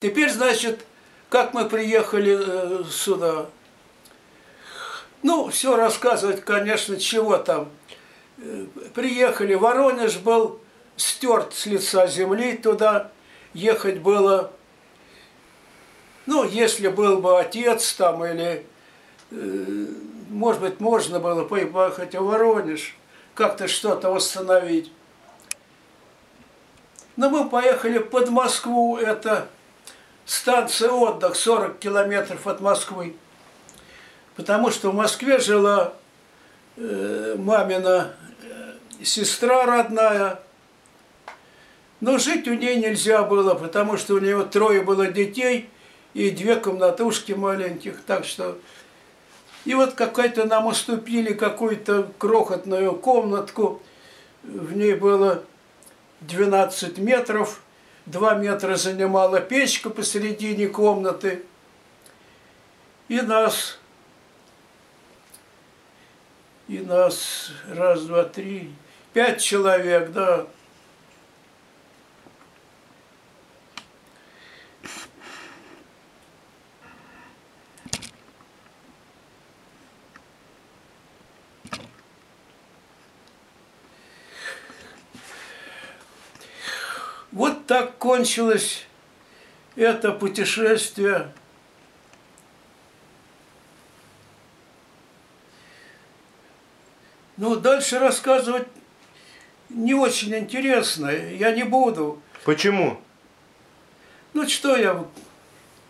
Теперь, значит, как мы приехали э, сюда. Ну, все рассказывать, конечно, чего там. Э, приехали, Воронеж был стерт с лица земли, туда ехать было, ну, если был бы отец там или, э, может быть, можно было поехать в Воронеж, как-то что-то восстановить. Но мы поехали под Москву, это станция отдых 40 километров от Москвы. Потому что в Москве жила э, мамина э, сестра родная. Но жить у нее нельзя было, потому что у нее трое было детей и две комнатушки маленьких. Так что... И вот какая-то нам уступили какую-то крохотную комнатку. В ней было 12 метров Два метра занимала печка посередине комнаты. И нас, и нас, раз, два, три, пять человек, да, Вот так кончилось это путешествие. Ну, дальше рассказывать не очень интересно, я не буду. Почему? Ну, что я...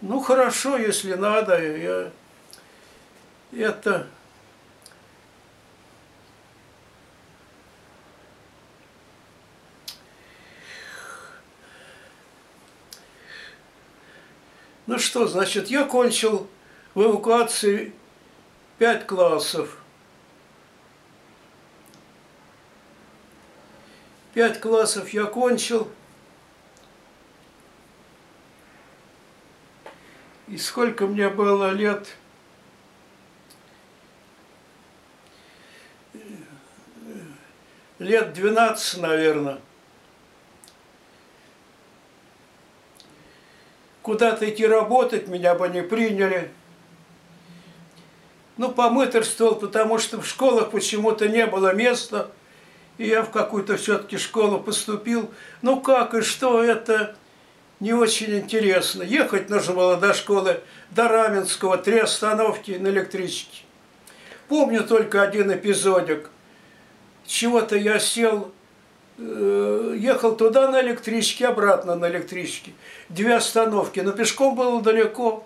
Ну, хорошо, если надо, я... Это... что, значит, я кончил в эвакуации пять классов. Пять классов я кончил. И сколько мне было лет? Лет 12, наверное. Куда-то идти работать, меня бы не приняли. Ну, помыторствовал, потому что в школах почему-то не было места, и я в какую-то все-таки школу поступил. Ну, как и что, это не очень интересно. Ехать нужно было до школы, до Раменского, три остановки на электричке. Помню только один эпизодик. Чего-то я сел ехал туда на электричке, обратно на электричке. Две остановки, но пешком было далеко,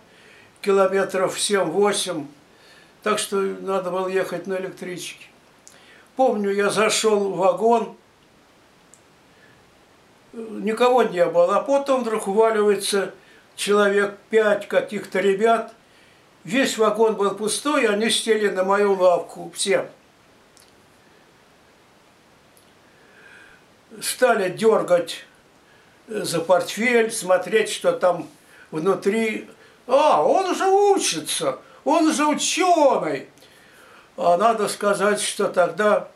километров 7-8, так что надо было ехать на электричке. Помню, я зашел в вагон, никого не было, а потом вдруг уваливается человек пять каких-то ребят, весь вагон был пустой, они сели на мою лавку, все. Стали дергать э, за портфель, смотреть, что там внутри. А, он же учится, он же ученый. А надо сказать, что тогда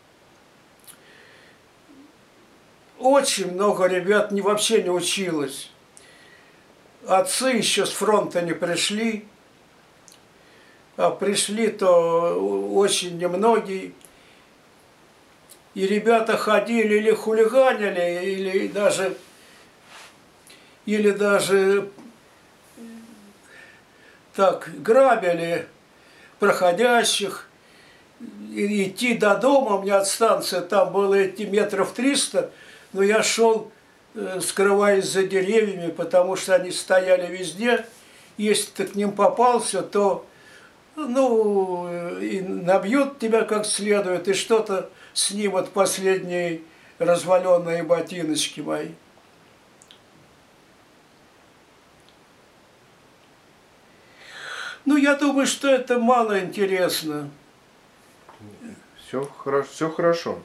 очень много ребят не, вообще не училось. Отцы еще с фронта не пришли, а пришли то очень немногие и ребята ходили или хулиганили, или даже, или даже так грабили проходящих, и идти до дома, у меня от станции там было идти метров 300, но я шел, э, скрываясь за деревьями, потому что они стояли везде. Если ты к ним попался, то ну, и набьют тебя как следует, и что-то снимут последние разваленные ботиночки мои. Ну, я думаю, что это мало интересно. Все хорошо. Все хорошо.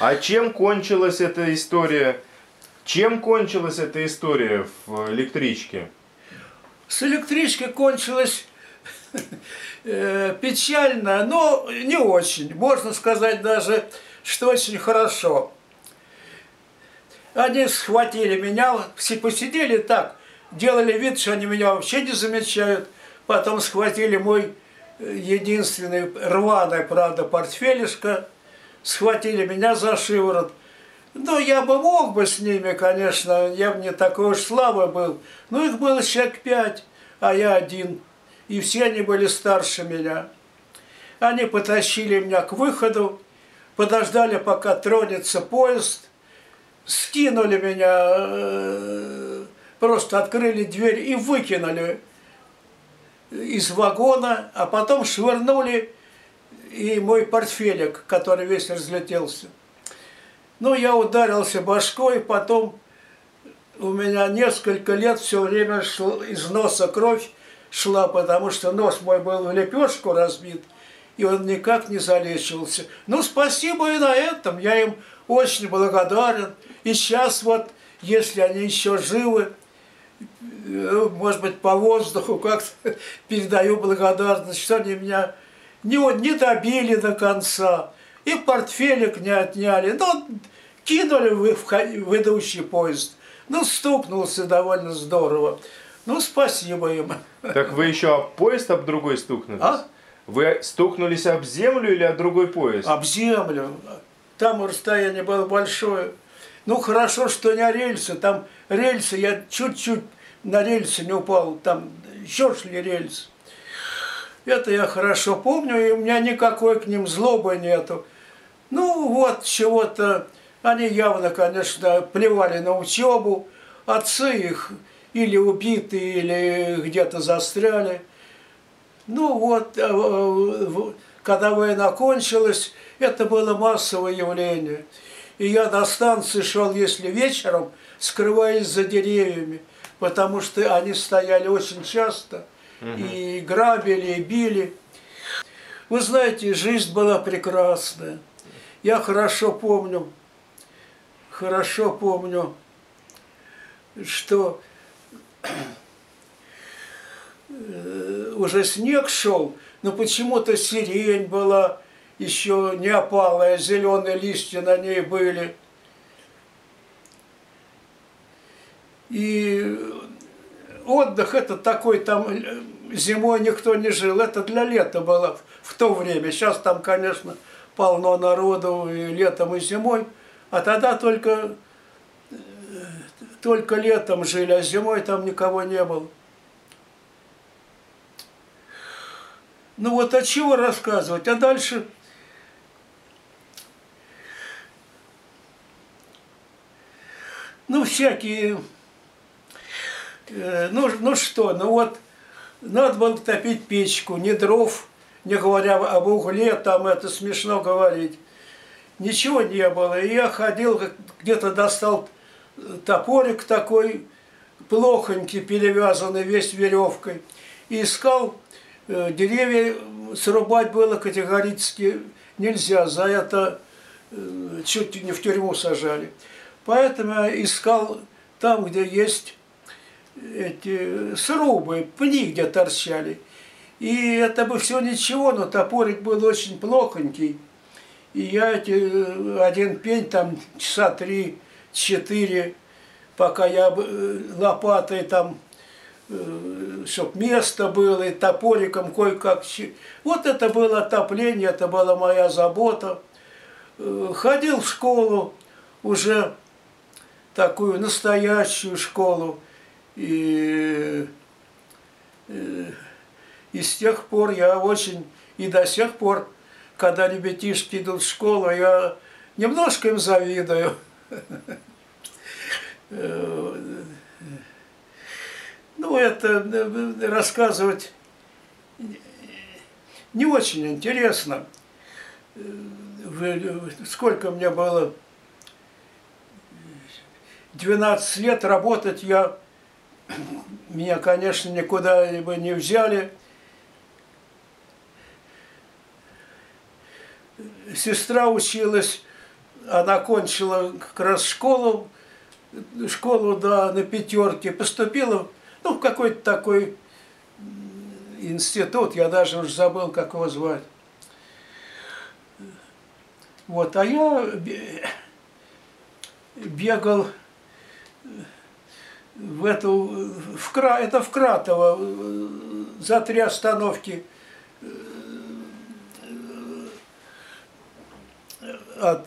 А чем кончилась эта история? Чем кончилась эта история в электричке? С электричкой кончилась э, печально, но не очень. Можно сказать даже, что очень хорошо. Они схватили меня, все посидели так, делали вид, что они меня вообще не замечают. Потом схватили мой э, единственный рваный, правда, портфелишко, схватили меня за шиворот. Ну, я бы мог бы с ними, конечно, я бы не такой уж слабый был. Но их было человек пять, а я один. И все они были старше меня. Они потащили меня к выходу, подождали, пока тронется поезд, скинули меня, э, просто открыли дверь и выкинули из вагона, а потом швырнули и мой портфелик, который весь разлетелся. Ну, я ударился башкой, потом у меня несколько лет все время шло, из носа кровь шла, потому что нос мой был в лепешку разбит, и он никак не залечивался. Ну, спасибо и на этом, я им очень благодарен. И сейчас вот, если они еще живы, э, может быть, по воздуху как-то передаю благодарность, что они меня не, не добили до конца, и портфелик не отняли, ну, кинули в, в идущий поезд. Ну, стукнулся довольно здорово. Ну, спасибо им. Так вы еще об поезд об другой стукнулись? А? Вы стукнулись об землю или об другой поезд? Об землю. Там расстояние было большое. Ну, хорошо, что не рельсы. Там рельсы, я чуть-чуть на рельсы не упал. Там еще шли рельсы. Это я хорошо помню, и у меня никакой к ним злобы нету. Ну, вот чего-то... Они явно, конечно, плевали на учебу. Отцы их или убиты, или где-то застряли. Ну вот, э, когда война кончилась, это было массовое явление. И я до станции шел, если вечером, скрываясь за деревьями, потому что они стояли очень часто, угу. и грабили, и били. Вы знаете, жизнь была прекрасная. Я хорошо помню, хорошо помню, что э, уже снег шел, но почему-то сирень была еще не опалая, зеленые листья на ней были. И отдых это такой, там зимой никто не жил, это для лета было в то время. Сейчас там, конечно, полно народу и летом, и зимой, а тогда только только летом жили, а зимой там никого не было. Ну вот от чего рассказывать? А дальше... Ну, всякие... Э, ну, ну что, ну вот, надо было топить печку, не дров, не говоря об угле, там это смешно говорить. Ничего не было. И я ходил, где-то достал топорик такой, плохонький, перевязанный весь веревкой. И искал э, деревья, срубать было категорически нельзя, за это э, чуть не в тюрьму сажали. Поэтому я искал там, где есть эти срубы, пни, где торчали. И это бы все ничего, но топорик был очень плохонький. И я эти, э, один пень там часа три четыре, пока я э, лопатой там, э, чтоб место было, и топориком кое-как. Вот это было отопление, это была моя забота. Ходил в школу, уже такую настоящую школу. И, и с тех пор я очень, и до сих пор, когда ребятишки идут в школу, я немножко им завидую. Ну, это э, рассказывать не очень интересно. Сколько мне было? 12 лет работать я, меня, конечно, никуда бы не взяли. Сестра училась она кончила как раз школу, школу да, на пятерке, поступила ну, в какой-то такой институт, я даже уже забыл, как его звать. Вот, а я бегал в эту, в, Кра, это в Кратово, за три остановки от,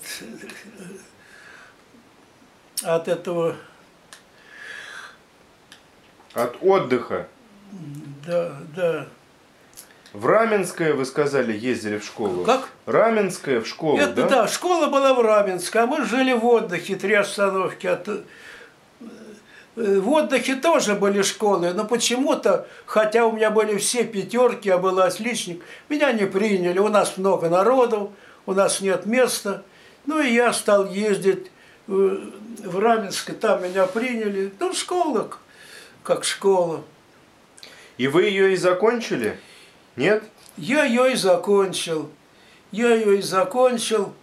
от этого... От отдыха? Да, да. В Раменское, вы сказали, ездили в школу? Как? Раменское в школу, Это, да? Да, школа была в Раменском, а мы жили в отдыхе, три остановки от... Э, в отдыхе тоже были школы, но почему-то, хотя у меня были все пятерки, я был отличник, меня не приняли, у нас много народу, у нас нет места. Ну и я стал ездить в, в Раменск, там меня приняли. Ну, школа, как школа. И вы ее и закончили? Нет? Я ее и закончил. Я ее и закончил.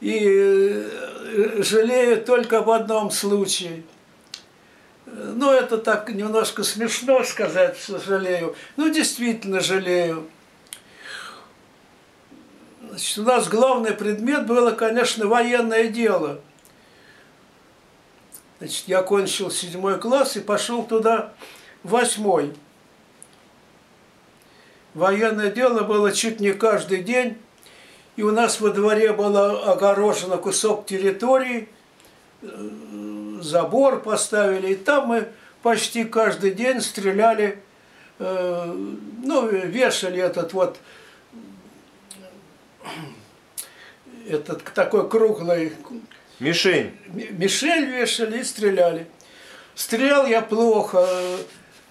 И э, жалею только в одном случае. Ну, это так немножко смешно сказать, что жалею. Ну, действительно жалею. Значит, у нас главный предмет было, конечно, военное дело. Значит, я кончил седьмой класс и пошел туда восьмой. Военное дело было чуть не каждый день. И у нас во дворе было огорожено кусок территории, э, забор поставили. И там мы почти каждый день стреляли, э, ну, вешали этот вот этот такой круглый... Мишень. Мишель вешали и стреляли. Стрелял я плохо,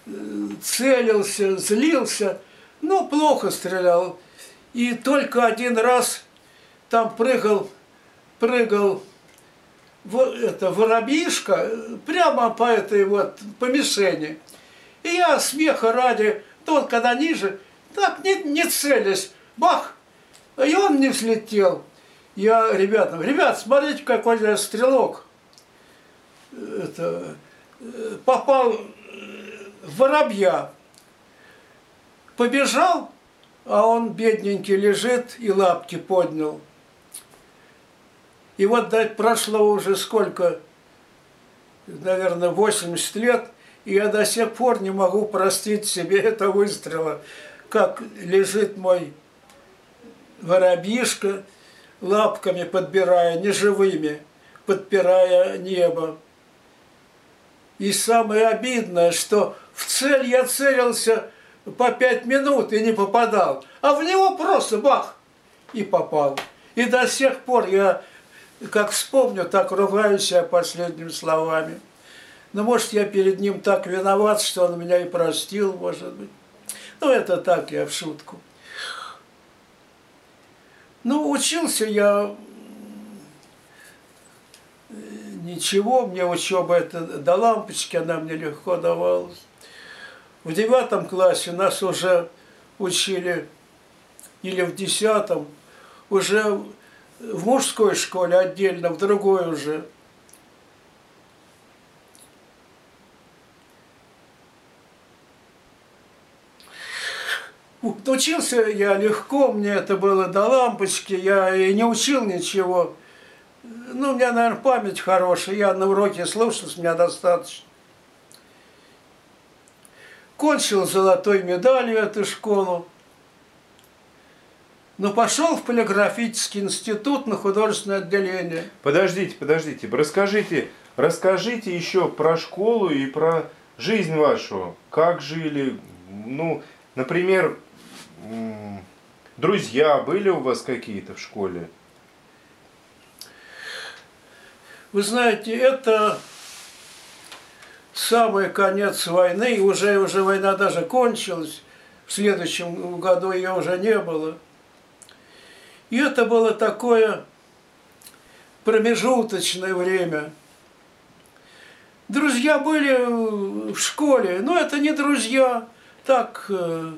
э, целился, злился, но плохо стрелял. И только один раз там прыгал, прыгал это воробьишка прямо по этой вот, по мишени. И я смеха ради, тот когда ниже, так не, не целясь, бах, и он не взлетел. Я ребятам, ребят, смотрите, какой я стрелок. Это, попал в воробья. Побежал, а он бедненький лежит и лапки поднял. И вот прошло уже сколько, наверное, 80 лет, и я до сих пор не могу простить себе этого выстрела, как лежит мой воробьишка, лапками подбирая, неживыми, подпирая небо. И самое обидное, что в цель я целился по пять минут и не попадал, а в него просто бах и попал. И до сих пор я, как вспомню, так ругаюсь себя последними словами. Но может я перед ним так виноват, что он меня и простил, может быть. Ну это так я в шутку. Ну, учился я ничего, мне учеба это до лампочки, она мне легко давалась. В девятом классе нас уже учили, или в десятом, уже в мужской школе отдельно, в другой уже – Учился я легко, мне это было до лампочки, я и не учил ничего. Ну, у меня, наверное, память хорошая, я на уроке слушал, с меня достаточно. Кончил золотой медалью эту школу. Но пошел в полиграфический институт на художественное отделение. Подождите, подождите, расскажите, расскажите еще про школу и про жизнь вашу. Как жили, ну, например, Друзья были у вас какие-то в школе? Вы знаете, это самый конец войны, уже, уже война даже кончилась, в следующем году ее уже не было. И это было такое промежуточное время. Друзья были в школе, но это не друзья, так э,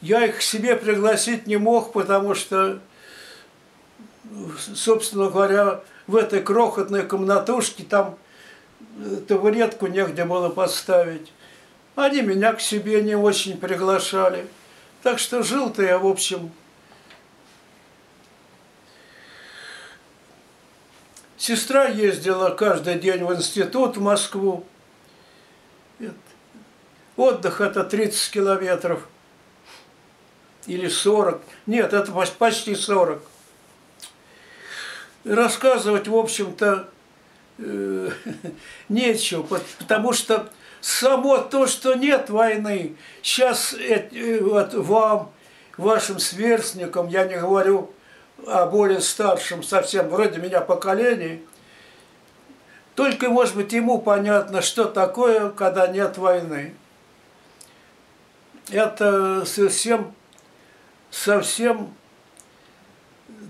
я их к себе пригласить не мог, потому что, собственно говоря, в этой крохотной комнатушке там табуретку негде было поставить. Они меня к себе не очень приглашали. Так что жил-то я, в общем, Сестра ездила каждый день в институт в Москву. Отдых это 30 километров. Или 40. Нет, это почти 40. Рассказывать, в общем-то, э, нечего, потому что само то, что нет войны, сейчас э, вот вам, вашим сверстникам, я не говорю о более старшем совсем, вроде меня поколении, только, может быть, ему понятно, что такое, когда нет войны. Это совсем, совсем,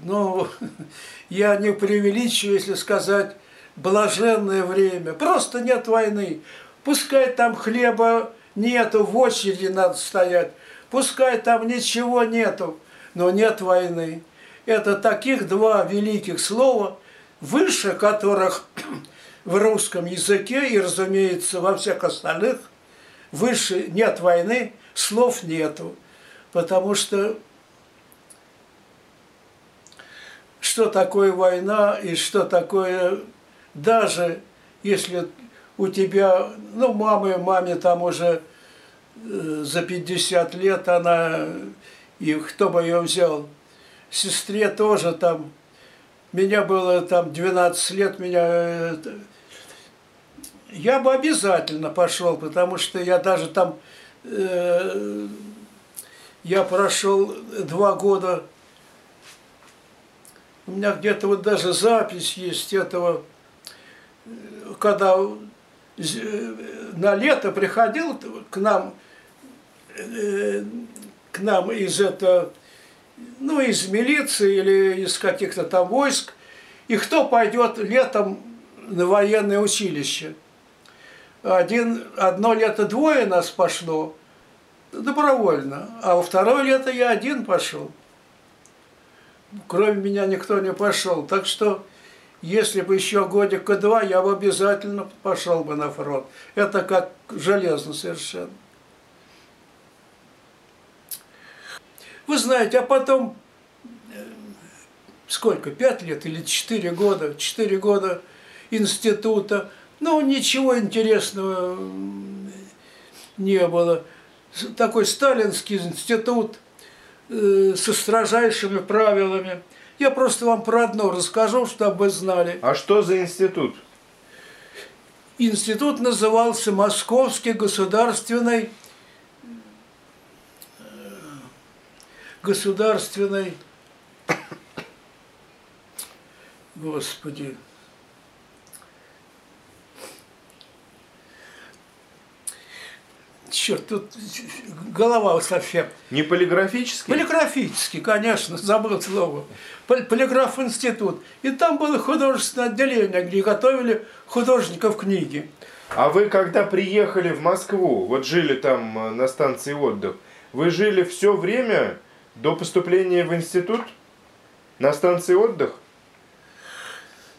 ну, я не преувеличиваю, если сказать, блаженное время. Просто нет войны. Пускай там хлеба нету, в очереди надо стоять. Пускай там ничего нету, но нет войны. Это таких два великих слова, выше которых в русском языке и, разумеется, во всех остальных, выше нет войны, слов нету. Потому что что такое война и что такое, даже если у тебя, ну, мамы, маме там уже э, за 50 лет, она, и кто бы ее взял, сестре тоже там, меня было там 12 лет, меня... Э, я бы обязательно пошел, потому что я даже там... Э, я прошел два года, у меня где-то вот даже запись есть этого, когда э, на лето приходил к нам, э, к нам из этого ну, из милиции или из каких-то там войск, и кто пойдет летом на военное училище. Один, одно лето двое нас пошло добровольно, а во второе лето я один пошел. Кроме меня никто не пошел. Так что, если бы еще годика два, я бы обязательно пошел бы на фронт. Это как железно совершенно. Вы знаете, а потом, э, сколько, пять лет или четыре года, четыре года института, ну, ничего интересного не было. Такой сталинский институт э, со строжайшими правилами. Я просто вам про одно расскажу, чтобы вы знали. А что за институт? Институт назывался Московский государственный государственной, господи, черт, тут голова совсем. Не полиграфический? Полиграфический, конечно, забыл слово. Полиграф институт. И там было художественное отделение, где готовили художников книги. А вы когда приехали в Москву, вот жили там э, на станции отдых, вы жили все время до поступления в институт? На станции отдых?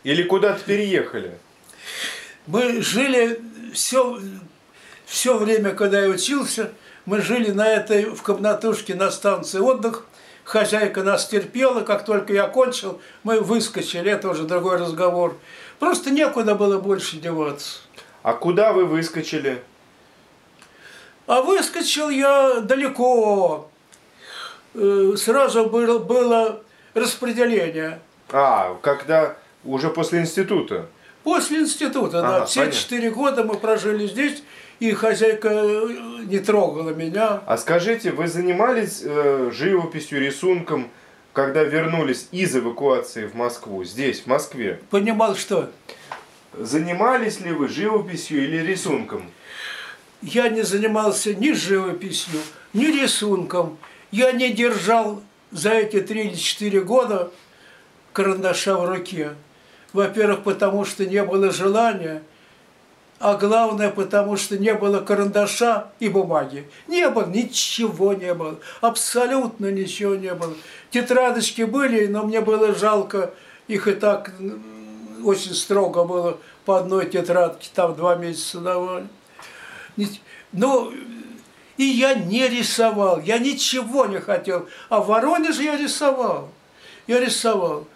Или куда-то переехали? Мы жили все, все время, когда я учился, мы жили на этой, в комнатушке на станции отдых. Хозяйка нас терпела, как только я кончил, мы выскочили, это уже другой разговор. Просто некуда было больше деваться. А куда вы выскочили? А выскочил я далеко, Э, сразу было, было распределение. А, когда уже после института? После института, ага, да. Все четыре года мы прожили здесь, и хозяйка э, не трогала меня. А скажите, вы занимались э, живописью, рисунком, когда вернулись из эвакуации в Москву, здесь, в Москве? Понимал, что? Занимались ли вы живописью или рисунком? Я не занимался ни живописью, ни рисунком. Я не держал за эти три или четыре года карандаша в руке. Во-первых, потому что не было желания, а главное, потому что не было карандаша и бумаги. Не было, ничего не было, абсолютно ничего не было. Тетрадочки были, но мне было жалко, их и так очень строго было по одной тетрадке, там два месяца давали. Ну, и я не рисовал, я ничего не хотел. А в Воронеже я рисовал. Я рисовал.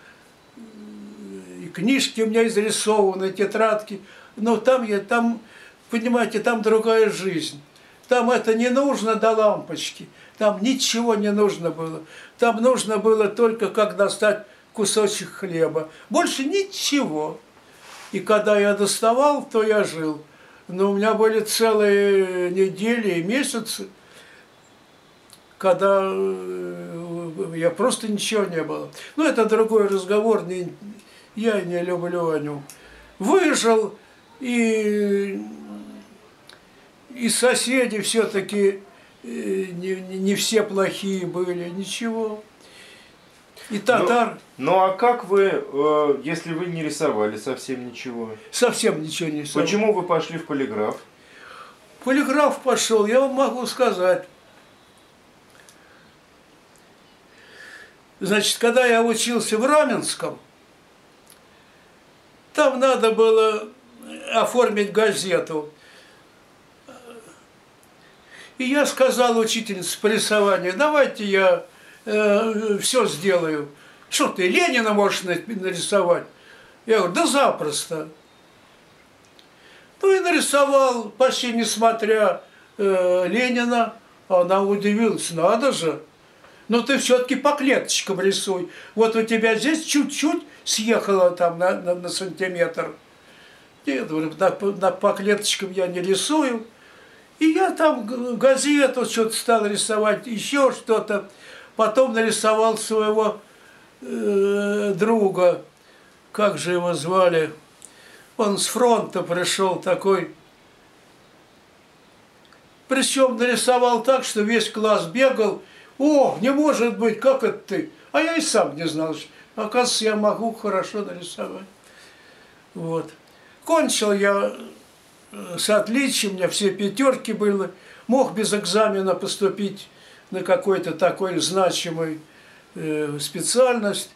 И книжки у меня изрисованы, тетрадки. Но там я, там, понимаете, там другая жизнь. Там это не нужно до лампочки. Там ничего не нужно было. Там нужно было только как достать кусочек хлеба. Больше ничего. И когда я доставал, то я жил. Но у меня были целые недели и месяцы, когда э, я просто ничего не было. Но это другой разговор, не, я не люблю о нем. Выжил, и, и соседи все-таки э, не, не все плохие были, ничего. И татар. Ну, ну а как вы, э, если вы не рисовали совсем ничего? Совсем ничего не рисовал. Почему вы пошли в полиграф? Полиграф пошел, я вам могу сказать. Значит, когда я учился в Раменском, там надо было оформить газету. И я сказал учительнице по рисованию, давайте я э, все сделаю. Что ты, Ленина можешь нарисовать? Я говорю, да запросто. Ну и нарисовал, почти несмотря э, Ленина. Она удивилась, надо же. Но ты все-таки по клеточкам рисуй. Вот у тебя здесь чуть-чуть съехало там на, на, на сантиметр. Нет, на, на, по клеточкам я не рисую. И я там газету что-то стал рисовать, еще что-то. Потом нарисовал своего э, друга, как же его звали, он с фронта пришел такой, причем нарисовал так, что весь класс бегал, о, не может быть, как это ты? А я и сам не знал, оказывается, я могу хорошо нарисовать. Вот. Кончил я э, с отличием, у меня все пятерки были, мог без экзамена поступить на какой-то такой значимый э, специальность.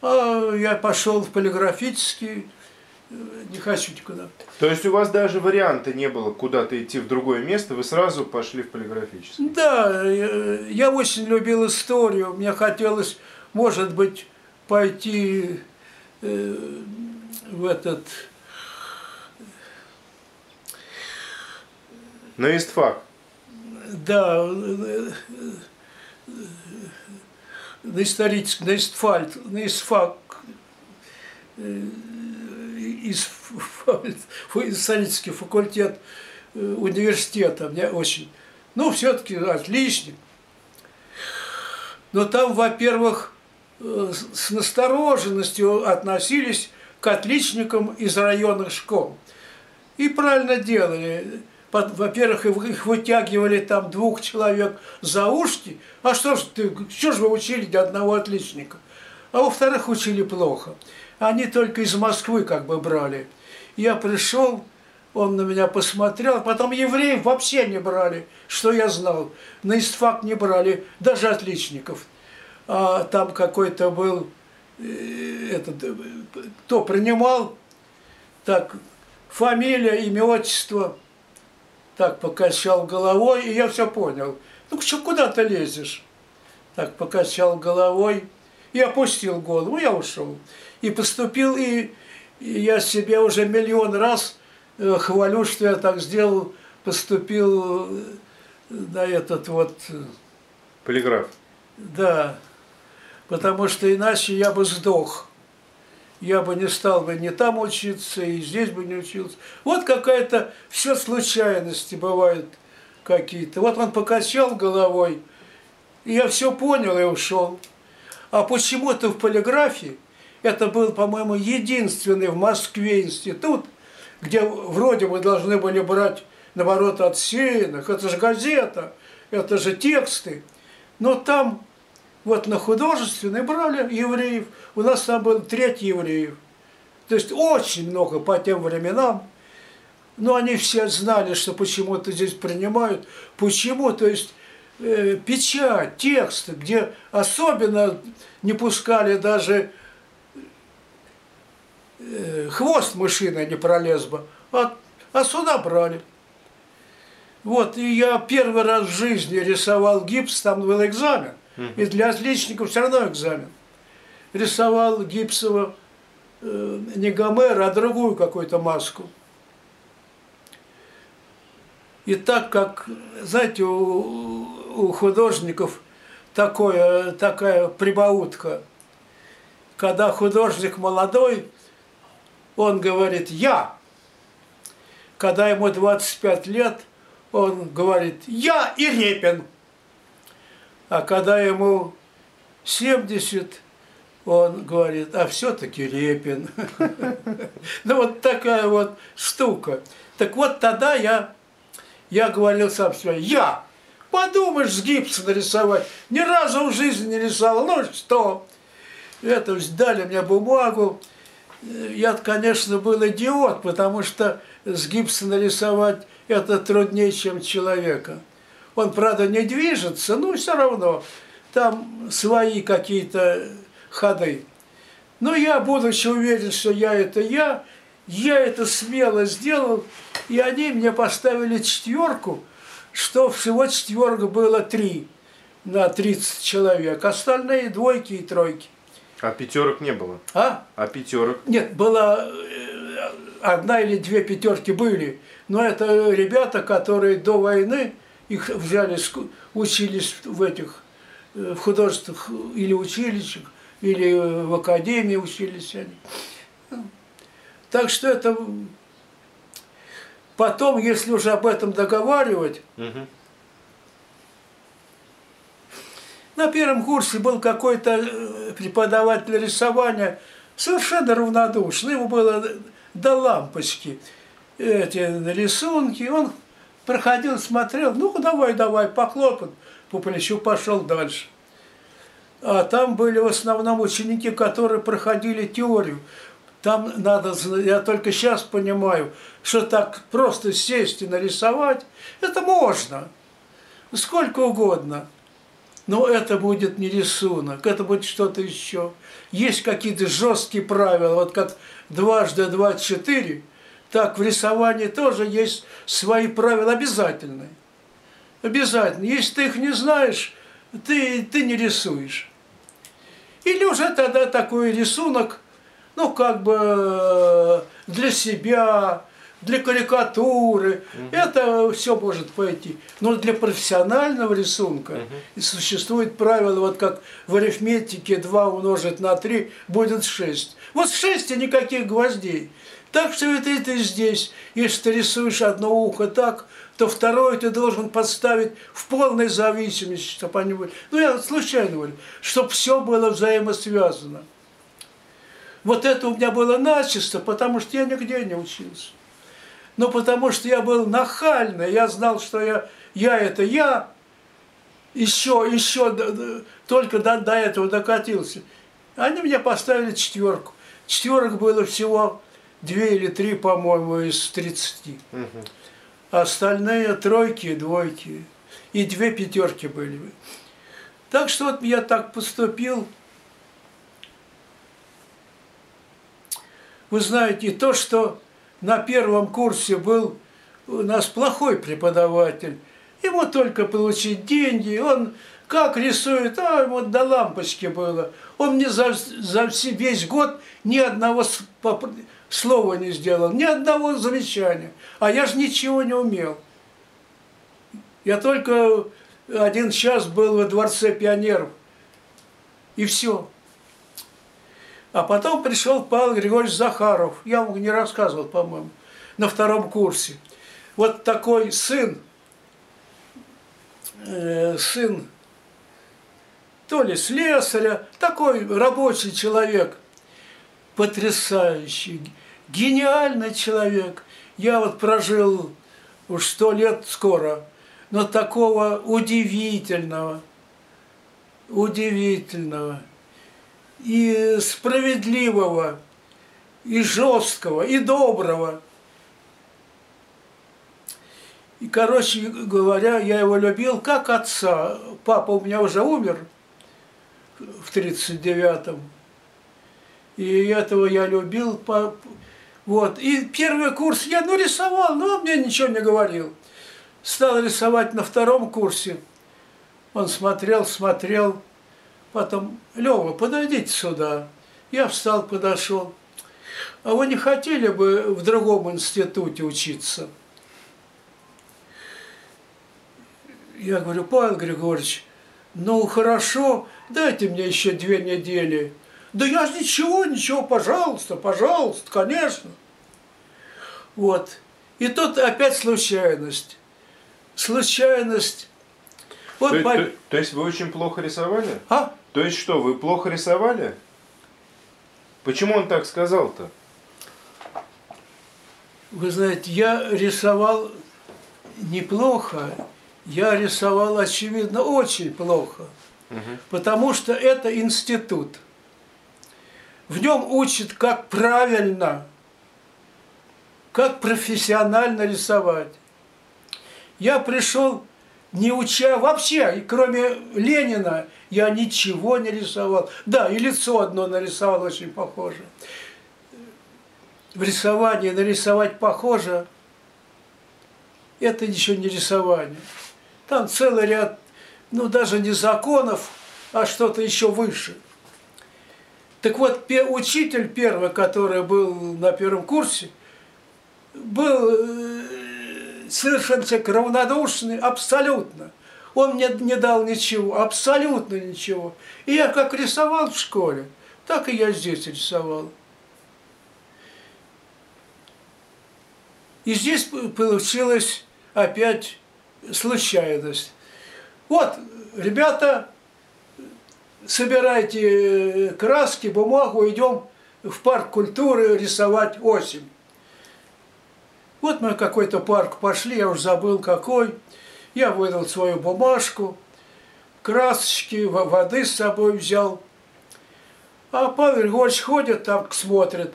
А я пошел в полиграфический, э, не хочу никуда. То есть у вас даже варианта не было куда-то идти в другое место, вы сразу пошли в полиграфический? Да, я, я очень любил историю, мне хотелось, может быть, пойти э, в этот... На истфак да, на исторический, на истфальт, на истфак, исторический факультет э, университета, мне очень, ну, все-таки отличник. Но там, во-первых, э, с настороженностью относились к отличникам из районных школ. И правильно делали во-первых, их вытягивали там двух человек за ушки, а что ж ты, что ж вы учили одного отличника? А во-вторых, учили плохо. Они только из Москвы как бы брали. Я пришел, он на меня посмотрел, потом евреев вообще не брали, что я знал. На истфак не брали, даже отличников. А там какой-то был, э, этот, э, кто принимал, так, фамилия, имя, отчество – так покачал головой, и я все понял. Ну, что, куда ты лезешь? Так покачал головой и опустил голову, я ушел. И поступил, и, и я себе уже миллион раз э, хвалю, что я так сделал, поступил э, на этот вот... Э, Полиграф. Да, потому что иначе я бы сдох я бы не стал бы не там учиться, и здесь бы не учился. Вот какая-то все случайности бывают какие-то. Вот он покачал головой, и я все понял и ушел. А почему-то в полиграфии, это был, по-моему, единственный в Москве институт, где вроде бы должны были брать, наоборот, отсеянных. Это же газета, это же тексты. Но там вот на художественный брали евреев. У нас там был треть евреев. То есть очень много по тем временам. Но они все знали, что почему-то здесь принимают. Почему? То есть э, печать, тексты, где особенно не пускали даже э, хвост мышиный не пролез бы, а, а сюда брали. Вот, и я первый раз в жизни рисовал гипс, там был экзамен. И для отличников все равно экзамен. Рисовал гипсово э, не Гомера, а другую какую-то маску. И так как, знаете, у, у художников такое, такая прибаутка, когда художник молодой, он говорит «я». Когда ему 25 лет, он говорит «я и Репин». А когда ему 70, он говорит, а все-таки Репин. Ну вот такая вот штука. Так вот тогда я, я говорил сам себе, я, подумаешь, с гипса нарисовать, ни разу в жизни не рисовал, ну что? Это дали мне бумагу, я, конечно, был идиот, потому что с гипса нарисовать это труднее, чем человека. Он, правда, не движется, но все равно там свои какие-то ходы. Но я, будучи уверен, что я это я, я это смело сделал, и они мне поставили четверку, что всего четверка было три на 30 человек, остальные двойки и тройки. А пятерок не было? А? А пятерок? Нет, была э, одна или две пятерки были, но это ребята, которые до войны их взяли, учились в этих э, в художественных или училищах, или в академии учились они. Так что это потом, если уже об этом договаривать, угу. на первом курсе был какой-то э, преподаватель рисования, совершенно равнодушный, ему было до лампочки эти рисунки, он проходил, смотрел, ну давай, давай, похлопал по плечу, пошел дальше. А там были в основном ученики, которые проходили теорию. Там надо, я только сейчас понимаю, что так просто сесть и нарисовать, это можно, сколько угодно. Но это будет не рисунок, это будет что-то еще. Есть какие-то жесткие правила, вот как дважды два четыре – так в рисовании тоже есть свои правила обязательные. Обязательно. Если ты их не знаешь, ты, ты не рисуешь. Или уже тогда такой рисунок, ну, как бы э, для себя, для карикатуры. Угу. Это все может пойти. Но для профессионального рисунка угу. существует правило, вот как в арифметике 2 умножить на 3 будет 6. Вот 6 и никаких гвоздей. Так что это, это здесь. Если ты рисуешь одно ухо так, то второе ты должен подставить в полной зависимости, чтобы они были. Ну, я случайно говорю, чтобы все было взаимосвязано. Вот это у меня было начисто, потому что я нигде не учился. Но потому что я был нахальный, я знал, что я, я это я, еще, еще только до, до этого докатился. Они мне поставили четверку. Четверок было всего две или три, по-моему, из 30. Угу. Остальные тройки, двойки. И две пятерки были. Так что вот я так поступил. Вы знаете, то, что на первом курсе был у нас плохой преподаватель, ему только получить деньги, он как рисует, а ему до лампочки было. Он мне за, за весь год ни одного слова не сделал, ни одного замечания. А я же ничего не умел. Я только один час был во дворце пионеров. И все. А потом пришел Павел Григорьевич Захаров. Я вам не рассказывал, по-моему, на втором курсе. Вот такой сын, э, сын то ли слесаря, такой рабочий человек, потрясающий, гениальный человек. Я вот прожил уж сто лет скоро, но такого удивительного, удивительного и справедливого, и жесткого, и доброго. И, короче говоря, я его любил как отца. Папа у меня уже умер в 39-м. И этого я любил. Вот. И первый курс я ну, рисовал, но он мне ничего не говорил. Стал рисовать на втором курсе. Он смотрел, смотрел. Потом, Лева, подойдите сюда. Я встал, подошел. А вы не хотели бы в другом институте учиться? Я говорю, Павел Григорьевич, ну хорошо, дайте мне еще две недели. Да я же ничего, ничего, пожалуйста, пожалуйста, конечно. Вот. И тут опять случайность. Случайность. Вот то, по... то, то есть вы очень плохо рисовали? А? То есть что, вы плохо рисовали? Почему он так сказал-то? Вы знаете, я рисовал неплохо, я рисовал, очевидно, очень плохо. Угу. Потому что это институт. В нем учат, как правильно, как профессионально рисовать. Я пришел, не уча вообще, кроме Ленина, я ничего не рисовал. Да, и лицо одно нарисовал очень похоже. В рисовании нарисовать похоже, это еще не рисование. Там целый ряд, ну даже не законов, а что-то еще выше. Так вот, учитель первый, который был на первом курсе, был э, совершенно человек равнодушный, абсолютно. Он мне не дал ничего, абсолютно ничего. И я как рисовал в школе, так и я здесь рисовал. И здесь получилась опять случайность. Вот, ребята, собирайте краски, бумагу, идем в парк культуры рисовать осень. Вот мы какой-то парк пошли, я уже забыл какой. Я выдал свою бумажку, красочки, воды с собой взял. А Павел Григорьевич ходит там, смотрит.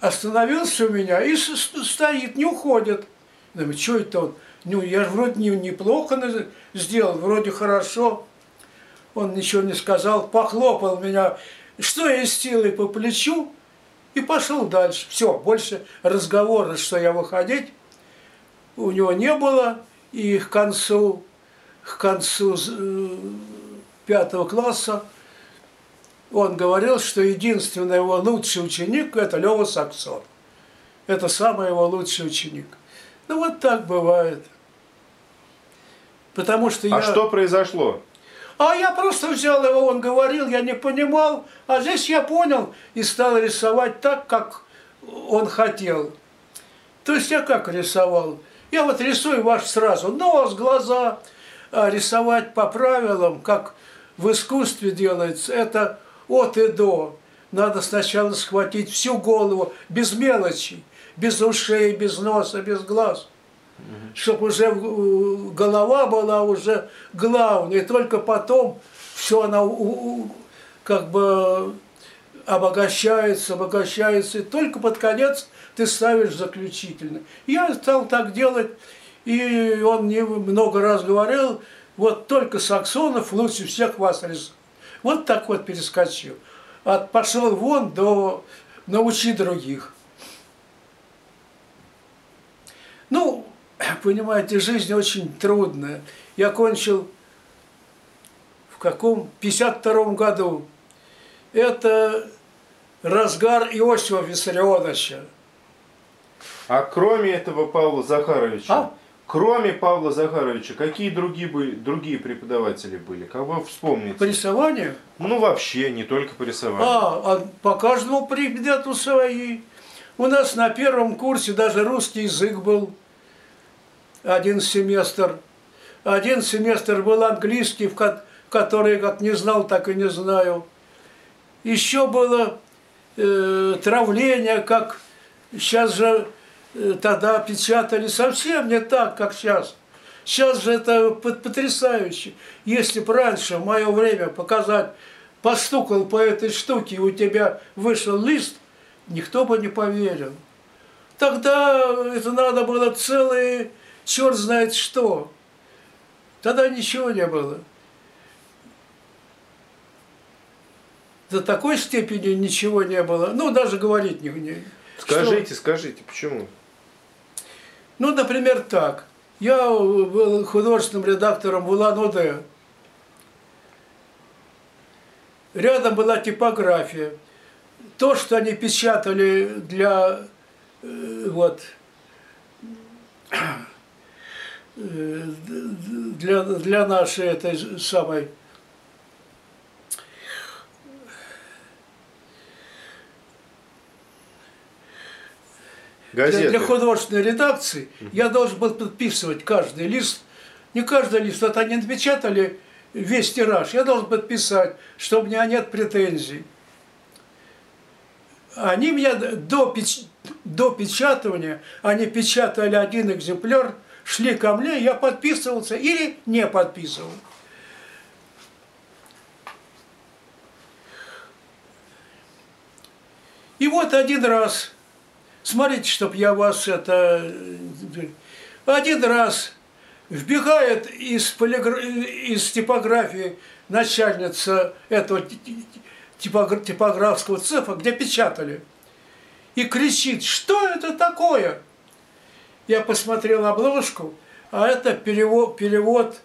Остановился у меня и стоит, не уходит. Думаю, что это он? Ну, я же вроде не, неплохо сделал, вроде хорошо. Он ничего не сказал, похлопал меня, что из силы по плечу, и пошел дальше. Все, больше разговора, что я выходить, у него не было. И к концу, к концу э, пятого класса он говорил, что единственный его лучший ученик – это Лева Саксон. Это самый его лучший ученик. Ну вот так бывает. Потому что а я... А что произошло? А я просто взял его, он говорил, я не понимал, а здесь я понял и стал рисовать так, как он хотел. То есть я как рисовал? Я вот рисую ваш сразу нос, глаза, а рисовать по правилам, как в искусстве делается, это от и до. Надо сначала схватить всю голову, без мелочи, без ушей, без носа, без глаз чтобы уже э, голова была уже главной, и только потом все она как бы обогащается, обогащается, и только под конец ты ставишь заключительно. Я стал так делать, и он мне много раз говорил, вот только Саксонов лучше всех вас рисует. Вот так вот перескочил. От пошел вон до научи других. Ну, понимаете, жизнь очень трудная. Я кончил в каком? 52 году. Это разгар Иосифа Виссарионовича. А кроме этого Павла Захаровича, а? кроме Павла Захаровича, какие другие, были, другие преподаватели были? Как вы вспомните? По рисованию? Ну, вообще, не только по рисованию. А, а по каждому предмету свои. У нас на первом курсе даже русский язык был один семестр. Один семестр был английский, в который как не знал, так и не знаю. Еще было э, травление, как сейчас же э, тогда печатали совсем не так, как сейчас. Сейчас же это потрясающе. Если бы раньше, в мое время, показать, постукал по этой штуке, и у тебя вышел лист, никто бы не поверил. Тогда это надо было целые черт знает что. Тогда ничего не было. До такой степени ничего не было. Ну, даже говорить не... не скажите, что... скажите, почему? Ну, например, так. Я был художественным редактором в Улан-Удэ. Рядом была типография. То, что они печатали для э, вот для, для нашей этой самой Газеты. Для, для художественной редакции я должен был подписывать каждый лист. Не каждый лист, вот они напечатали весь тираж. Я должен подписать, что у меня нет претензий. Они меня до, печ... до печатывания, они печатали один экземпляр, шли ко мне, я подписывался или не подписывал. И вот один раз Смотрите, чтоб я вас это... Один раз вбегает из, полигр... из типографии начальница этого типографского цеха, где печатали, и кричит, что это такое? Я посмотрел обложку, а это перевод, перевод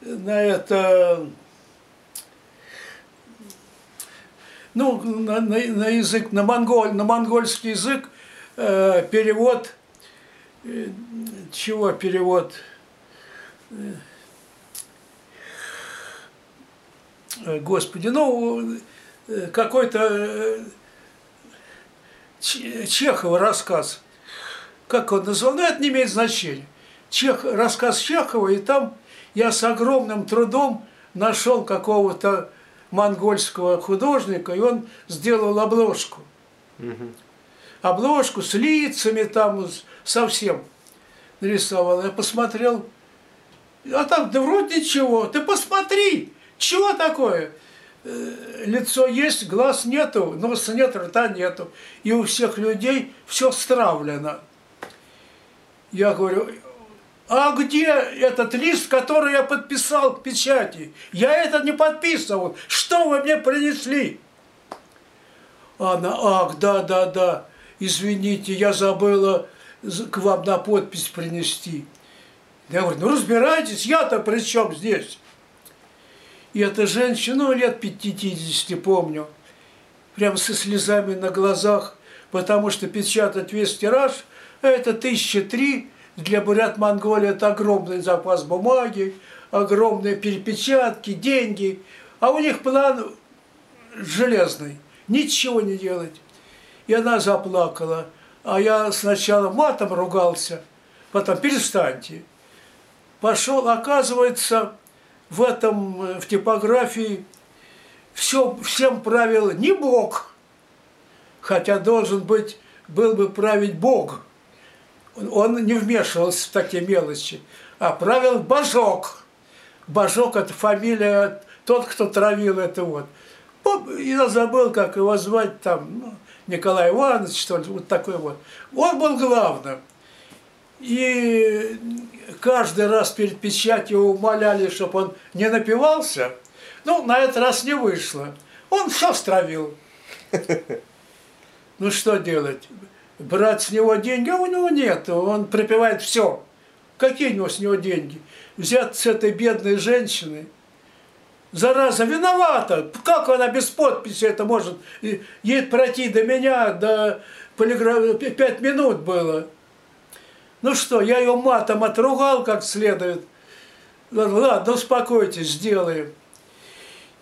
на это, ну, на, на, на язык, на, монголь, на монгольский язык э, перевод, э, чего перевод? Э, Господи, ну, э, какой-то э, Чехова рассказ. Как он назвал? Ну, это не имеет значения. Чех, рассказ Чехова, и там я с огромным трудом нашел какого-то монгольского художника, и он сделал обложку. Угу обложку с лицами там совсем нарисовал. Я посмотрел, а там, да вроде ничего, ты посмотри, чего такое? Э, лицо есть, глаз нету, носа нет, рта нету. И у всех людей все стравлено. Я говорю, а где этот лист, который я подписал к печати? Я это не подписывал. Что вы мне принесли? Она, ах, да, да, да извините, я забыла к вам на подпись принести. Я говорю, ну разбирайтесь, я-то при чем здесь? И эта женщина, ну лет 50 помню, прям со слезами на глазах, потому что печатать весь тираж, это тысяча три, для Бурят Монголии это огромный запас бумаги, огромные перепечатки, деньги, а у них план железный, ничего не делать. И она заплакала. А я сначала матом ругался, потом перестаньте. Пошел, оказывается, в этом, в типографии все, всем правил не Бог, хотя должен быть, был бы править Бог. Он не вмешивался в такие мелочи, а правил Божок. Божок – это фамилия, тот, кто травил это вот. Я забыл, как его звать там, ну, Николай Иванович, что ли, вот такой вот. Он был главным. И каждый раз перед печатью умоляли, чтобы он не напивался. Ну, на этот раз не вышло. Он все стравил. Ну, что делать? Брать с него деньги, а у него нет. Он пропивает все. Какие у него с него деньги? Взять с этой бедной женщины – Зараза виновата. Как она без подписи это может? Ей пройти до меня, до полиграфа, пять минут было. Ну что, я ее матом отругал как следует. Ладно, успокойтесь, сделаем.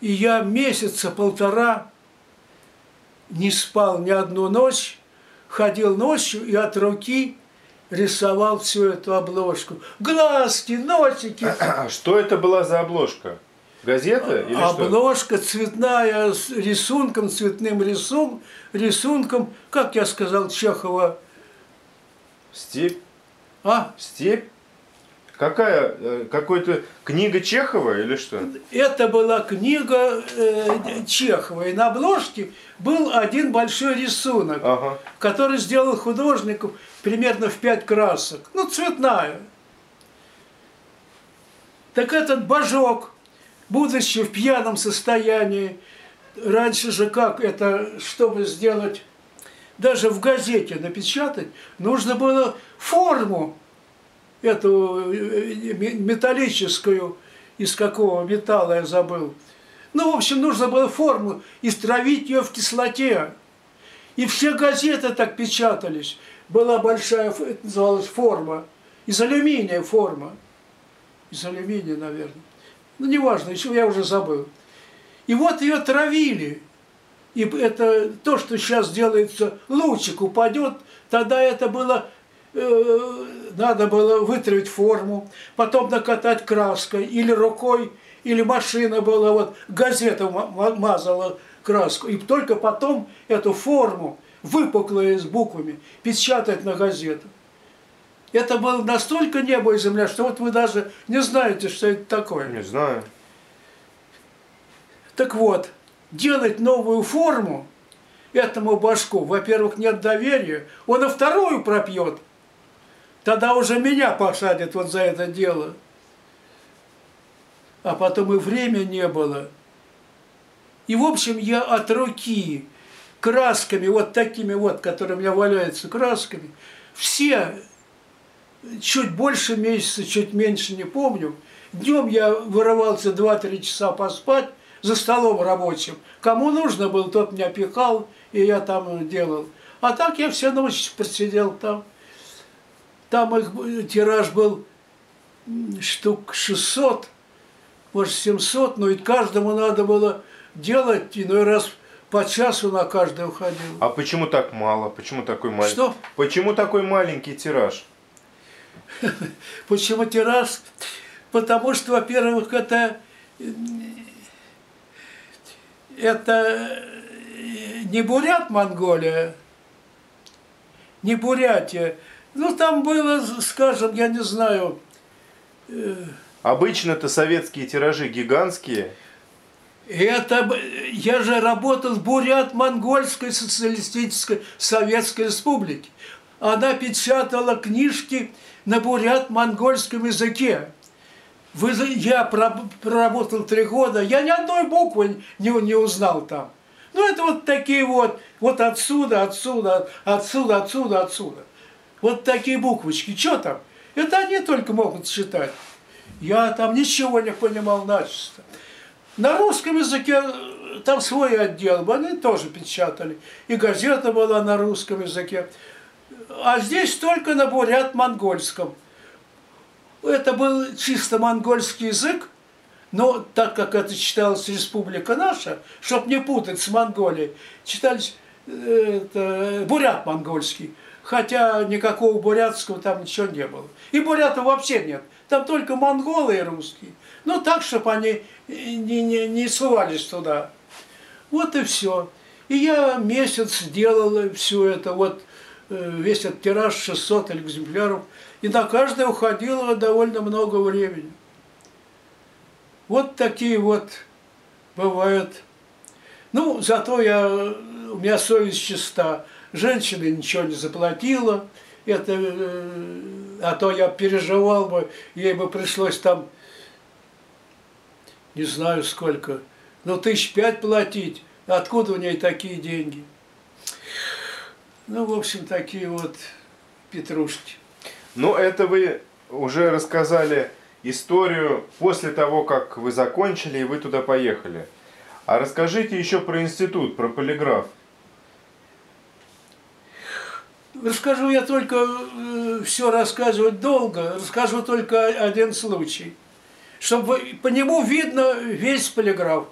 И я месяца полтора не спал ни одну ночь, ходил ночью и от руки рисовал всю эту обложку. Глазки, носики. Что это была за обложка? Газета или Обложка что? цветная с рисунком, цветным рисун, рисунком, как я сказал Чехова. Степь. А? Степь. Какая? Э, какой-то книга Чехова или что? Это была книга э, Чехова. И на обложке был один большой рисунок, ага. который сделал художник примерно в пять красок. Ну, цветная. Так этот божок будучи в пьяном состоянии, раньше же как это, чтобы сделать, даже в газете напечатать, нужно было форму эту э, металлическую, из какого металла я забыл. Ну, в общем, нужно было форму и стравить ее в кислоте. И все газеты так печатались. Была большая, это называлась форма. Из алюминия форма. Из алюминия, наверное. Ну, неважно, еще я уже забыл. И вот ее травили. И это то, что сейчас делается, лучик упадет, тогда это было Э, надо было вытравить форму, потом накатать краской, или рукой, или машина была, вот газета мазала краску, и только потом эту форму, выпуклые с буквами, печатать на газету. Это было настолько небо и земля, что вот вы даже не знаете, что это такое. Не знаю. Так вот, делать новую форму этому башку, во-первых, нет доверия, он и вторую пропьет – Тогда уже меня посадят вот за это дело. А потом и время не было. И, в общем, я от руки красками, вот такими вот, которые у меня валяются красками, все чуть больше месяца, чуть меньше, не помню. Днем я вырывался 2-3 часа поспать за столом рабочим. Кому нужно было, тот меня пихал, и я там делал. А так я всю ночь просидел там. Там их тираж был штук 600, может 700, но ведь каждому надо было делать, иной раз по часу на каждый уходил. А почему так мало? Почему такой маленький? Что? Почему такой маленький тираж? Почему тираж? Потому что, во-первых, это это не Бурят Монголия, не Бурятия, ну, там было, скажем, я не знаю... Э... Обычно-то советские тиражи гигантские. Это, я же работал в Бурят-Монгольской социалистической Советской Республике. Она печатала книжки на бурят-монгольском языке. Я проработал три года, я ни одной буквы не, не узнал там. Ну, это вот такие вот, вот отсюда, отсюда, отсюда, отсюда, отсюда. Вот такие буквочки. Что там? Это они только могут читать. Я там ничего не понимал начисто. На русском языке э, там свой отдел, они тоже печатали. И газета была на русском языке. А здесь только на бурят-монгольском. Это был чисто монгольский язык, но так как это читалась республика наша, чтобы не путать с Монголией, читались э, бурят-монгольский хотя никакого бурятского там ничего не было. И бурятов вообще нет. Там только монголы и русские. Ну, так, чтобы они не, не, не ссылались туда. Вот и все. И я месяц делал все это, вот э, весь этот тираж 600 экземпляров. И на каждое уходило довольно много времени. Вот такие вот бывают. Ну, зато я, у меня совесть чиста женщина ничего не заплатила, это, э, а то я переживал бы, ей бы пришлось там, не знаю сколько, ну тысяч пять платить, откуда у ней такие деньги? Ну, в общем, такие вот петрушки. Ну, это вы уже рассказали историю после того, как вы закончили и вы туда поехали. А расскажите еще про институт, про полиграф. Расскажу я только, э, все рассказывать долго, расскажу только один случай. Чтобы по нему видно весь полиграф.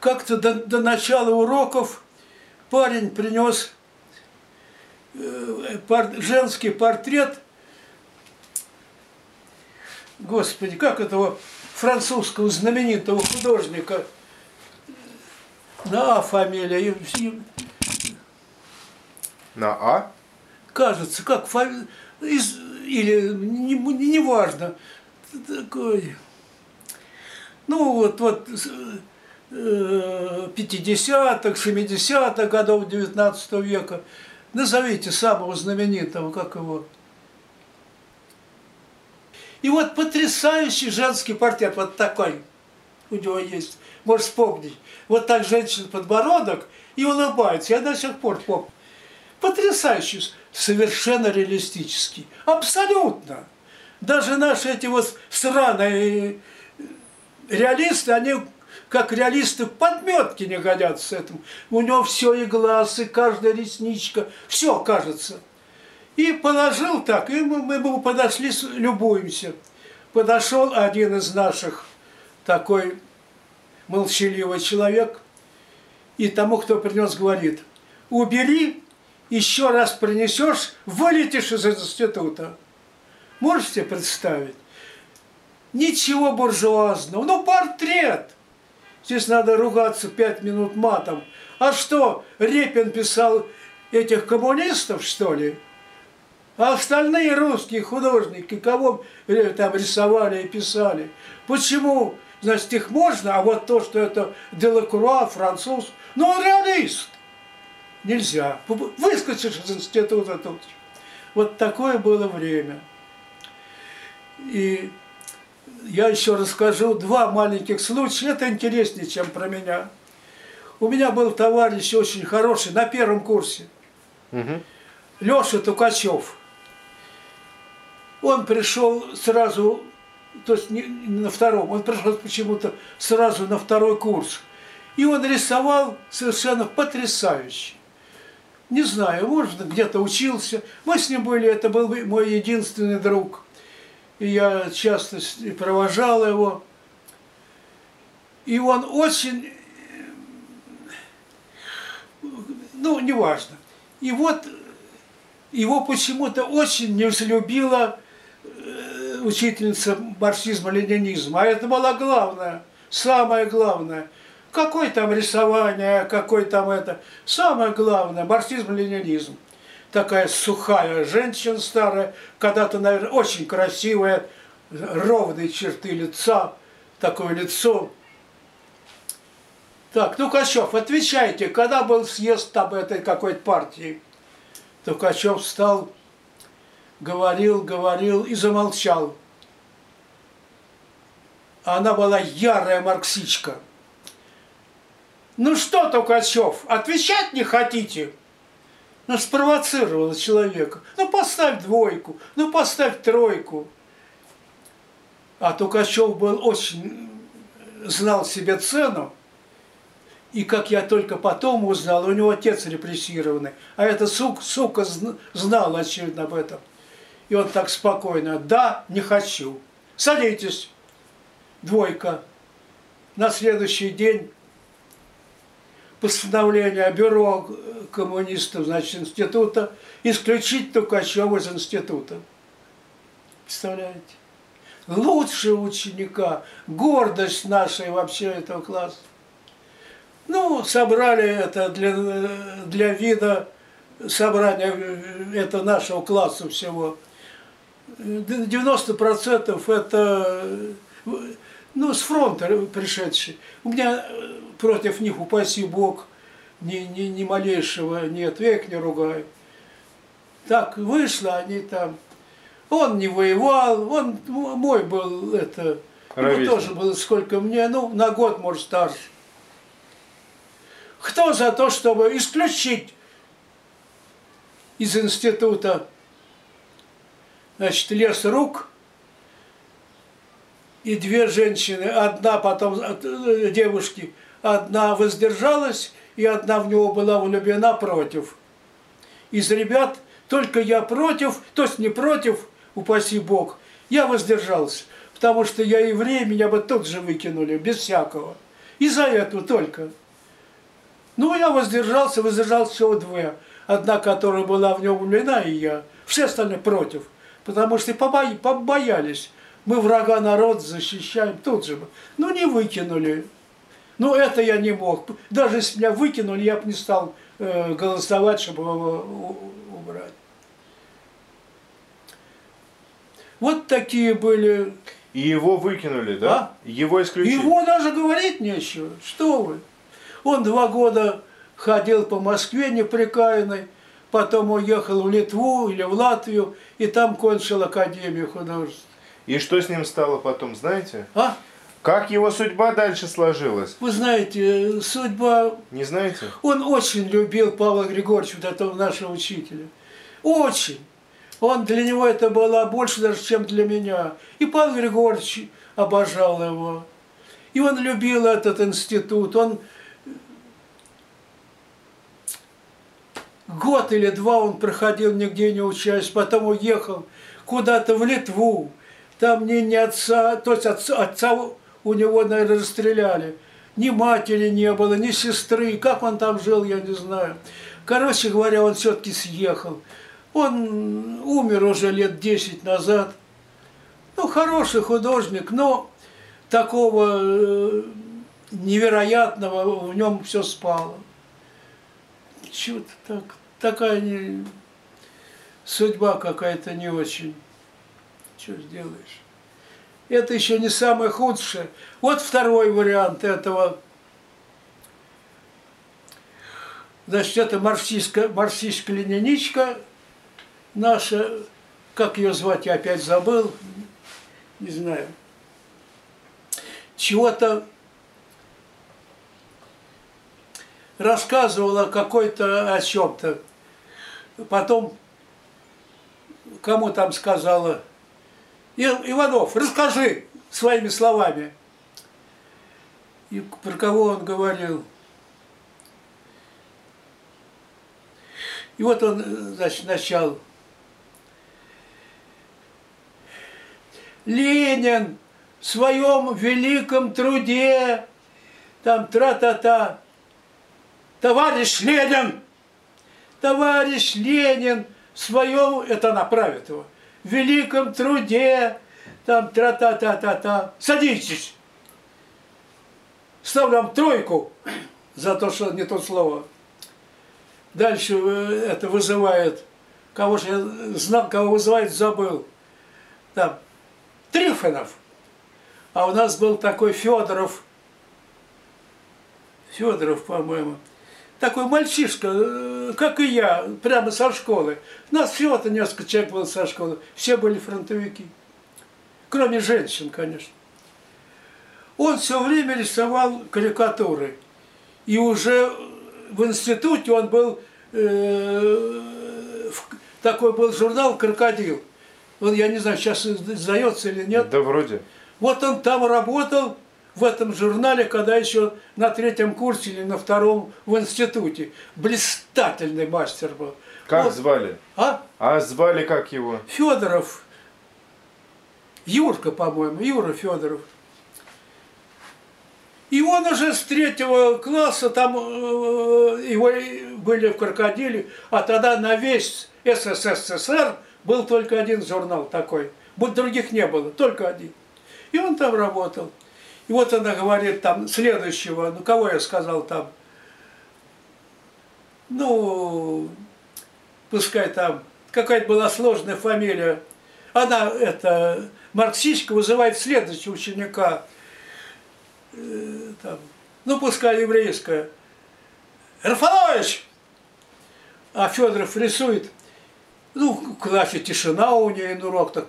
Как-то до, до начала уроков парень принес э, пор, женский портрет, господи, как этого французского знаменитого художника, на А фамилия, на А? Кажется, как фами... из... или не, не важно. Такой. Ну вот, вот 50-х, 70-х э, годов 19 века. Назовите самого знаменитого, как его. И вот потрясающий женский портрет, вот такой у него есть. Можешь вспомнить. Вот так женщина подбородок и улыбается. Я до сих пор помню. Потрясающий. совершенно реалистический. Абсолютно. Даже наши эти вот сраные реалисты, они как реалисты подметки не годятся этому. У него все и глаз, и каждая ресничка, все кажется. И положил так, и мы, мы подошли, любуемся. Подошел один из наших, такой молчаливый человек, и тому, кто принес, говорит, убери, еще раз принесешь, вылетишь из института. Можете представить? Ничего буржуазного, ну портрет. Здесь надо ругаться пять минут матом. А что, Репин писал этих коммунистов, что ли? А остальные русские художники, кого э, там рисовали и писали? Почему, значит, их можно, а вот то, что это Делакруа, француз, ну он реалист. Нельзя. Выскочишь из института тут. Вот такое было время. И я еще расскажу два маленьких случая. Это интереснее, чем про меня. У меня был товарищ очень хороший на первом курсе. Угу. Леша Тукачев. Он пришел сразу, то есть не на втором, он пришел почему-то сразу на второй курс. И он рисовал совершенно потрясающе. Не знаю, может, где-то учился. Мы с ним были, это был мой единственный друг – и я часто провожал его. И он очень, ну, неважно. И вот его почему-то очень не взлюбила э, учительница марксизма-ленинизма. А это было главное, самое главное. Какое там рисование, какой там это. Самое главное, марксизм-ленинизм такая сухая женщина старая, когда-то, наверное, очень красивая, ровные черты лица, такое лицо. Так, Тукачев, отвечайте, когда был съезд там этой какой-то партии? Тукачев встал, говорил, говорил и замолчал. Она была ярая марксичка. Ну что, Тукачев, отвечать не хотите? Ну, спровоцировала человека. Ну, поставь двойку, ну, поставь тройку. А Тукачев был очень, знал себе цену. И как я только потом узнал, у него отец репрессированный. А эта сука, сука знала, очевидно, об этом. И он так спокойно, да, не хочу. Садитесь, двойка. На следующий день постановление бюро коммунистов, значит, института, исключить Тукачева из института. Представляете? Лучшего ученика, гордость нашей вообще этого класса. Ну, собрали это для, для вида собрания это нашего класса всего. 90% это ну, с фронта пришедшие. У меня против них, упаси Бог, ни, ни, ни малейшего нет, век не ругай. Так вышло, они там... Он не воевал, он мой был, это... Ему тоже было сколько мне, ну, на год, может, старше. Кто за то, чтобы исключить из института, значит, лес рук, и две женщины, одна потом, э, девушки, одна воздержалась, и одна в него была влюблена против. Из ребят только я против, то есть не против, упаси Бог, я воздержался, потому что я еврей, меня бы тут же выкинули, без всякого. Из-за этого только. Ну, я воздержался, воздержался всего двое. Одна, которая была в него влюблена, и я. Все остальные против. Потому что побоялись. Мы врага народ защищаем тут же. Ну, не выкинули. Ну, это я не мог. Даже если меня выкинули, я бы не стал э, голосовать, чтобы его убрать. Вот такие были... И его выкинули, да? А? Его исключили? Его даже говорить нечего. Что вы? Он два года ходил по Москве непрекаянный, потом уехал в Литву или в Латвию, и там кончил Академию художеств. И что с ним стало потом, знаете? А? Как его судьба дальше сложилась? Вы знаете, судьба... Не знаете? Он очень любил Павла Григорьевича, вот этого нашего учителя. Очень. Он для него это было больше даже, чем для меня. И Павел Григорьевич обожал его. И он любил этот институт. Он год или два он проходил, нигде не учась, потом уехал куда-то в Литву. Там ни, ни отца, то есть отца, отца у него, наверное, расстреляли. Ни матери не было, ни сестры. Как он там жил, я не знаю. Короче говоря, он все-таки съехал. Он умер уже лет 10 назад. Ну, хороший художник, но такого э, невероятного в нем все спало. Чего-то так, такая не, судьба какая-то не очень. Что сделаешь? Это еще не самое худшее. Вот второй вариант этого. Значит, это марксистская, марксистская лениничка наша, как ее звать, я опять забыл, не знаю, чего-то рассказывала какой-то о чем-то. Потом кому там сказала, Иванов, расскажи своими словами. И про кого он говорил. И вот он, значит, начал. Ленин в своем великом труде, там тра-та-та, товарищ Ленин, товарищ Ленин в своем, это направит его, великом труде, там тра-та-та-та-та, садитесь. Ставлю вам тройку за то, что не то слово. Дальше э, это вызывает, кого же я знал, кого вызывает, забыл. Там, Трифонов. А у нас был такой Федоров, Федоров, по-моему, такой мальчишка, э, как и я, прямо со школы. У нас всего-то несколько человек было со школы, все были фронтовики. Кроме женщин, конечно. Он все время рисовал карикатуры. И уже в институте он был, э, такой был журнал «Крокодил». Он, я не знаю, сейчас издается или нет. Да вроде. Вот он там работал, в этом журнале, когда еще на третьем курсе или на втором в институте. Блистательный мастер был. Как вот. звали? А? А звали как его? Федоров. Юрка, по-моему, Юра Федоров. И он уже с третьего класса, там э, его были в крокодиле, а тогда на весь СССР был только один журнал такой. Других не было, только один. И он там работал. И вот она говорит там следующего, ну кого я сказал там, ну, пускай там, какая-то была сложная фамилия. Она, это, марксистка, вызывает следующего ученика, э, там, ну, пускай еврейская. Рафалович! А Федоров рисует, ну, в классе тишина у нее, ну, урок так,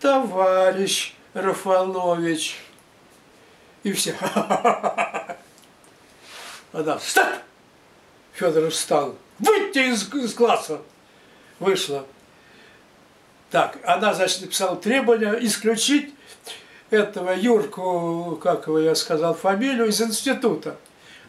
товарищ Рафалович. И все. Она, стоп! Федор встал. Выйти из, из класса. Вышла. Так, она, значит, написала требование исключить этого Юрку, как его я сказал, фамилию из института.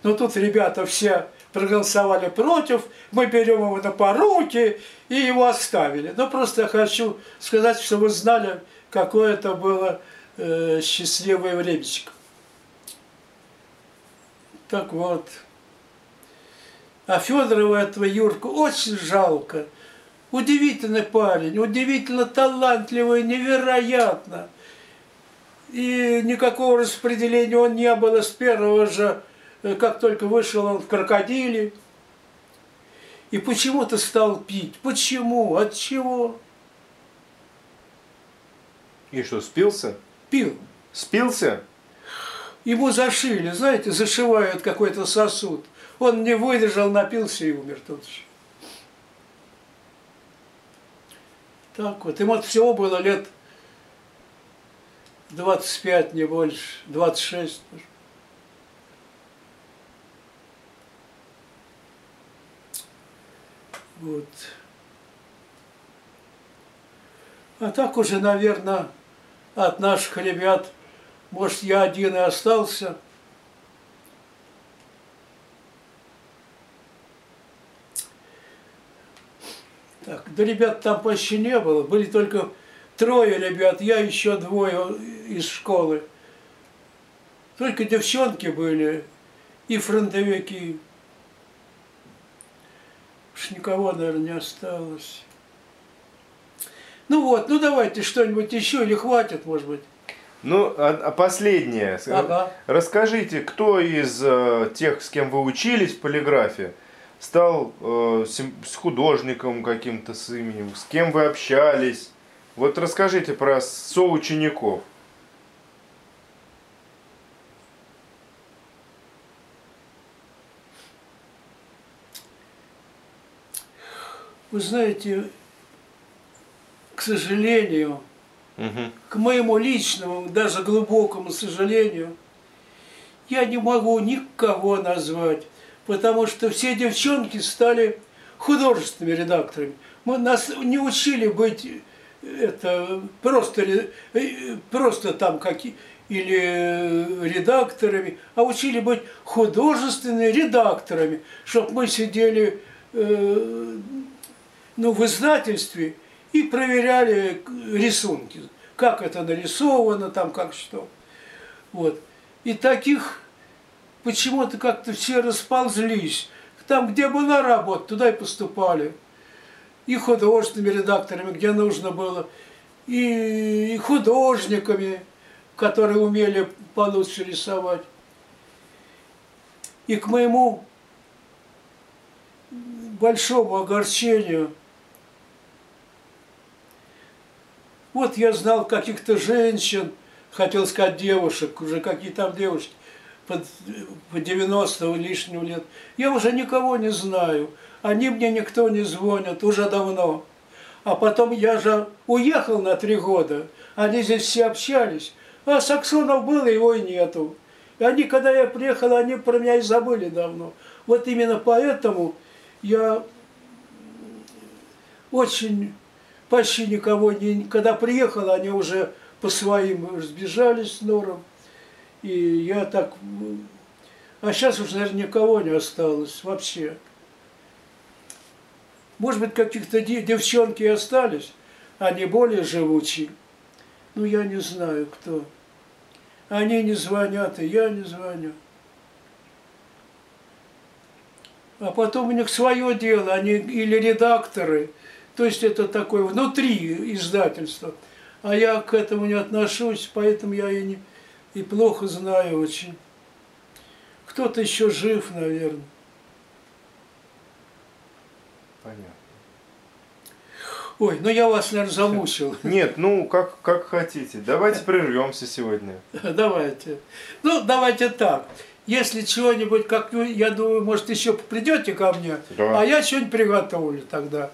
Но тут ребята все проголосовали против, мы берем его на поруки и его оставили. Но просто я хочу сказать, что вы знали, какое это было э, счастливое времечко. Так вот. А Федорова этого Юрку очень жалко. Удивительный парень, удивительно талантливый, невероятно. И никакого распределения он не было с первого же, э, как только вышел он в крокодиле. И почему-то стал пить. Почему? От чего? И что, спился? Пил. Спился? Ему зашили, знаете, зашивают какой-то сосуд. Он не выдержал, напился и умер тут же. Так вот, ему всего было лет 25, не больше, 26. Вот. А так уже, наверное, от наших ребят, может, я один и остался. Так, да ребят там почти не было, были только трое ребят, я еще двое из школы. Только девчонки были и фронтовики. Уж никого, наверное, не осталось. Ну вот, ну давайте что-нибудь еще или хватит, может быть. Ну, а, а последнее. Ага. Расскажите, кто из э, тех, с кем вы учились в полиграфе, стал э, с художником каким-то с именем, с кем вы общались? Вот расскажите про соучеников. Вы знаете, к сожалению, К моему личному, даже глубокому сожалению, я не могу никого назвать, потому что все девчонки стали художественными редакторами. Мы нас не учили быть это просто э, просто там какие или э, редакторами, а учили быть художественными редакторами, чтобы мы сидели э, ну, в издательстве и проверяли рисунки, как это нарисовано, там как что. Вот. И таких почему-то как-то все расползлись. Там, где была работа, туда и поступали. И художественными редакторами, где нужно было, и художниками, которые умели получше рисовать. И к моему большому огорчению – Вот я знал каких-то женщин, хотел сказать девушек, уже какие там девушки, под, по 90 лишнего лет. Я уже никого не знаю. Они мне никто не звонят уже давно. А потом я же уехал на три года. Они здесь все общались. А Саксонов был, его и нету. И они, когда я приехал, они про меня и забыли давно. Вот именно поэтому я очень почти никого не... Когда приехал, они уже по своим разбежались с Нором. И я так... А сейчас уже, наверное, никого не осталось вообще. Может быть, каких-то девчонки остались, они более живучие. Ну, я не знаю, кто. Они не звонят, и я не звоню. А потом у них свое дело, они или редакторы, то есть это такое внутри издательства. А я к этому не отношусь, поэтому я и, не, и плохо знаю очень. Кто-то еще жив, наверное. Понятно. Ой, ну я вас, наверное, замучил. Нет, ну как, как хотите. Давайте прервемся сегодня. Давайте. Ну, давайте так. Если чего-нибудь, как я думаю, может, еще придете ко мне, Да. а я что-нибудь приготовлю тогда.